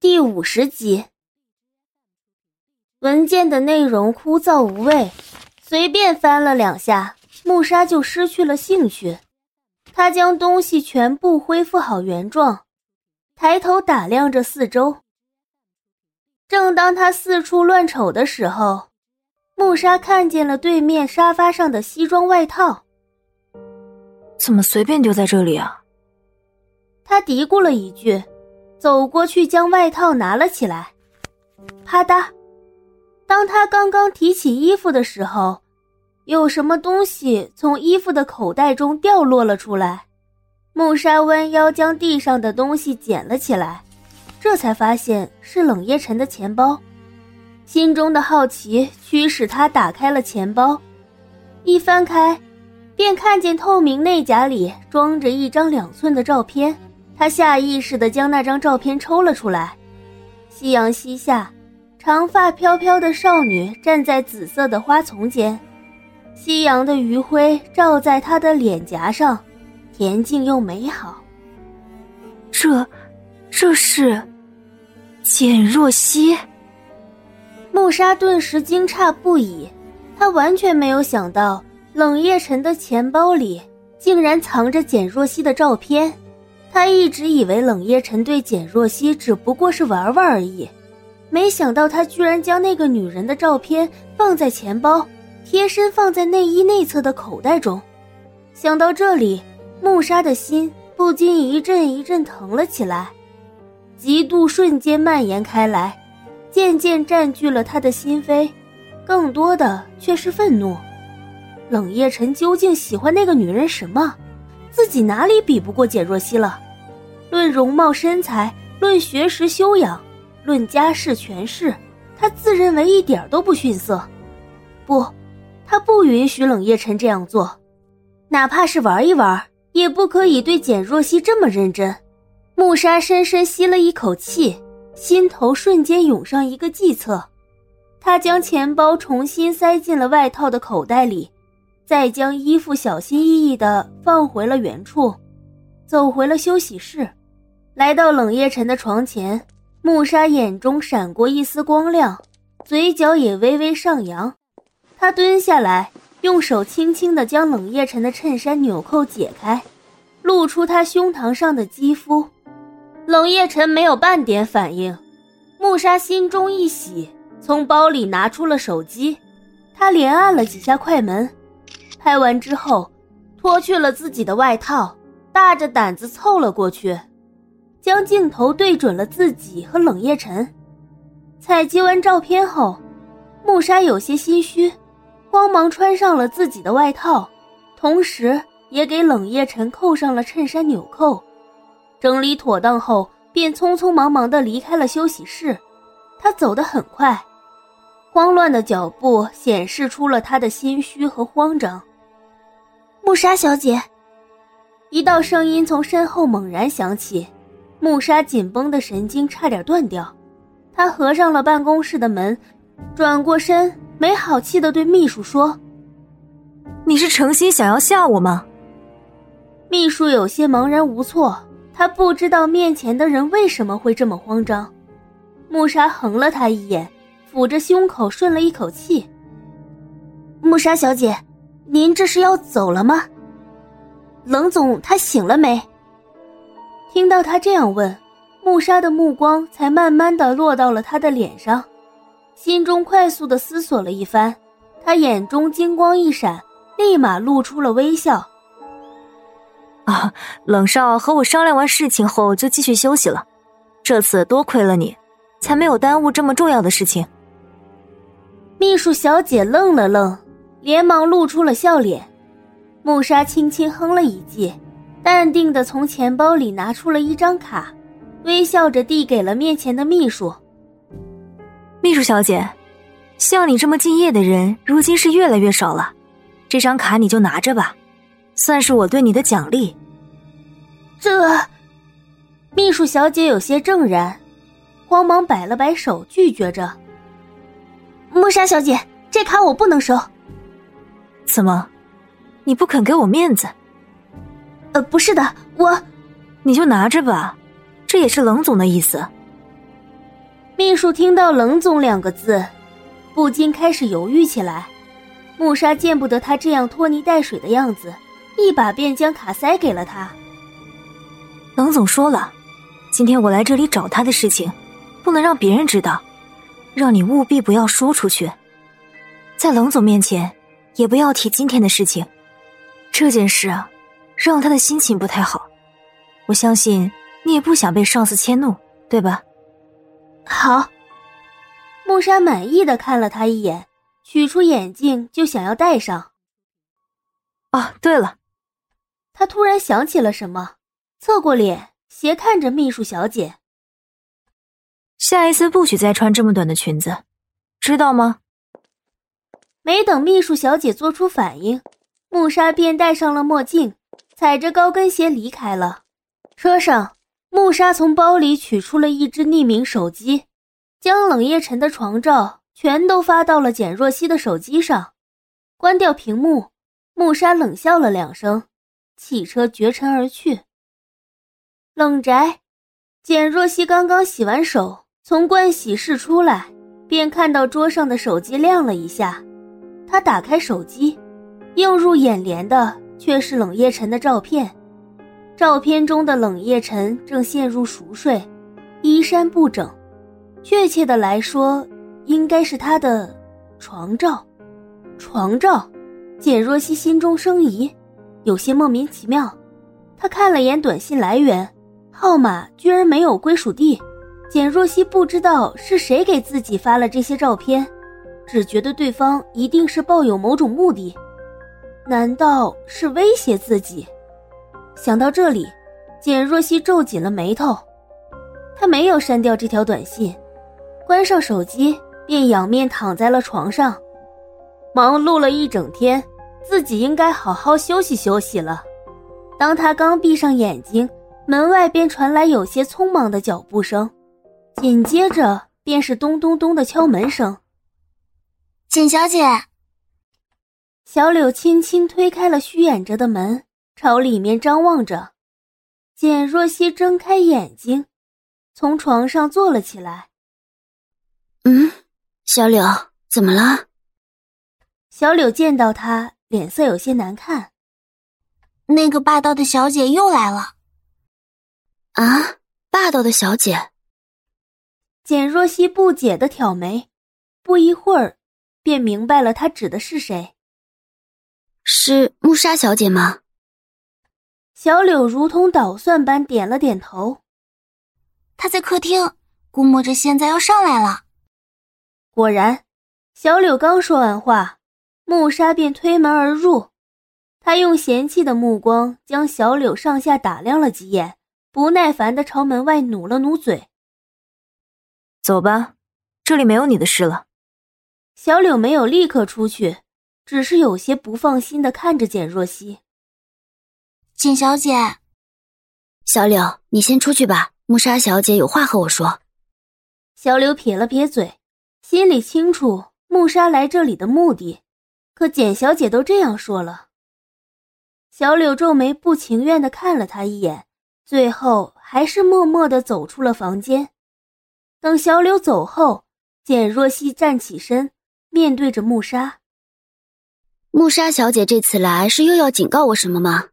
第五十集，文件的内容枯燥无味，随便翻了两下，穆沙就失去了兴趣。他将东西全部恢复好原状，抬头打量着四周。正当他四处乱瞅的时候，穆沙看见了对面沙发上的西装外套。怎么随便丢在这里啊？他嘀咕了一句。走过去，将外套拿了起来。啪嗒！当他刚刚提起衣服的时候，有什么东西从衣服的口袋中掉落了出来。穆莎弯腰将地上的东西捡了起来，这才发现是冷夜晨的钱包。心中的好奇驱使他打开了钱包，一翻开，便看见透明内夹里装着一张两寸的照片。他下意识地将那张照片抽了出来。夕阳西下，长发飘飘的少女站在紫色的花丛间，夕阳的余晖照在她的脸颊上，恬静又美好。这，这是简若曦。穆莎顿时惊诧不已，她完全没有想到冷夜晨的钱包里竟然藏着简若曦的照片。他一直以为冷夜晨对简若曦只不过是玩玩而已，没想到他居然将那个女人的照片放在钱包，贴身放在内衣内侧的口袋中。想到这里，穆莎的心不禁一阵一阵疼了起来，嫉妒瞬间蔓延开来，渐渐占据了他的心扉，更多的却是愤怒。冷夜晨究竟喜欢那个女人什么？自己哪里比不过简若曦了？论容貌身材，论学识修养，论家世权势，他自认为一点都不逊色。不，他不允许冷夜晨这样做，哪怕是玩一玩，也不可以对简若曦这么认真。穆莎深深吸了一口气，心头瞬间涌上一个计策。他将钱包重新塞进了外套的口袋里。再将衣服小心翼翼地放回了原处，走回了休息室，来到冷夜晨的床前。穆莎眼中闪过一丝光亮，嘴角也微微上扬。他蹲下来，用手轻轻地将冷夜晨的衬衫纽扣解开，露出他胸膛上的肌肤。冷夜晨没有半点反应。穆莎心中一喜，从包里拿出了手机，他连按了几下快门。拍完之后，脱去了自己的外套，大着胆子凑了过去，将镜头对准了自己和冷夜晨。采集完照片后，木沙有些心虚，慌忙穿上了自己的外套，同时也给冷夜晨扣上了衬衫纽扣。整理妥当后，便匆匆忙忙地离开了休息室。他走得很快，慌乱的脚步显示出了他的心虚和慌张。穆莎小姐，一道声音从身后猛然响起，穆莎紧绷的神经差点断掉。她合上了办公室的门，转过身，没好气的对秘书说：“你是诚心想要吓我吗？”秘书有些茫然无措，他不知道面前的人为什么会这么慌张。穆莎横了他一眼，抚着胸口顺了一口气：“穆莎小姐。”您这是要走了吗？冷总他醒了没？听到他这样问，穆莎的目光才慢慢的落到了他的脸上，心中快速的思索了一番，他眼中金光一闪，立马露出了微笑。啊，冷少和我商量完事情后就继续休息了，这次多亏了你，才没有耽误这么重要的事情。秘书小姐愣了愣。连忙露出了笑脸，穆莎轻轻哼了一记，淡定的从钱包里拿出了一张卡，微笑着递给了面前的秘书。秘书小姐，像你这么敬业的人，如今是越来越少了，这张卡你就拿着吧，算是我对你的奖励。这，秘书小姐有些怔然，慌忙摆了摆手，拒绝着。穆莎小姐，这卡我不能收。怎么，你不肯给我面子？呃，不是的，我，你就拿着吧，这也是冷总的意思。秘书听到“冷总”两个字，不禁开始犹豫起来。穆莎见不得他这样拖泥带水的样子，一把便将卡塞给了他。冷总说了，今天我来这里找他的事情，不能让别人知道，让你务必不要说出去，在冷总面前也不要提今天的事情。这件事啊，让他的心情不太好。我相信你也不想被上司迁怒，对吧？好。穆莎满意的看了他一眼，取出眼镜就想要戴上。哦，对了，他突然想起了什么，侧过脸斜看着秘书小姐。下一次不许再穿这么短的裙子，知道吗？没等秘书小姐做出反应，穆莎便戴上了墨镜，踩着高跟鞋离开了。车上，穆莎从包里取出了一只匿名手机，将冷夜晨的床照全都发到了简若曦的手机上。关掉屏幕，穆莎冷笑了两声，汽车绝尘而去。冷宅，简若曦刚刚洗完手，从盥洗室出来，便看到桌上的手机亮了一下。他打开手机，映入眼帘的却是冷夜晨的照片。照片中的冷夜晨正陷入熟睡，衣衫不整，确切的来说，应该是他的床照。床照，简若曦心中生疑，有些莫名其妙。她看了眼短信来源，号码居然没有归属地。简若曦不知道是谁给自己发了这些照片，只觉得对方一定是抱有某种目的，难道是威胁自己？想到这里，简若曦皱紧了眉头。她没有删掉这条短信，关上手机便仰面躺在了床上。忙碌了一整天，自己应该好好休息休息了。当他刚闭上眼睛，门外便传来有些匆忙的脚步声，紧接着便是咚咚咚的敲门声。简小姐，小柳轻轻推开了虚掩着的门。朝里面张望着，简若曦睁开眼睛，从床上坐了起来。嗯，小柳，怎么了？小柳见到他，脸色有些难看。那个霸道的小姐又来了。啊，霸道的小姐！简若曦不解的挑眉，不一会儿，便明白了他指的是谁。是穆莎小姐吗？小柳如同捣蒜般点了点头。她在客厅，估摸着现在要上来了。果然，小柳刚说完话，穆莎便推门而入。他用嫌弃的目光将小柳上下打量了几眼，不耐烦的朝门外努了努嘴：“走吧，这里没有你的事了。”小柳没有立刻出去，只是有些不放心的看着简若曦。简小姐，小柳，你先出去吧。穆莎小姐有话和我说。小柳撇了撇嘴，心里清楚穆莎来这里的目的，可简小姐都这样说了。小柳皱眉，不情愿的看了他一眼，最后还是默默的走出了房间。等小柳走后，简若曦站起身，面对着穆沙。穆沙小姐这次来是又要警告我什么吗？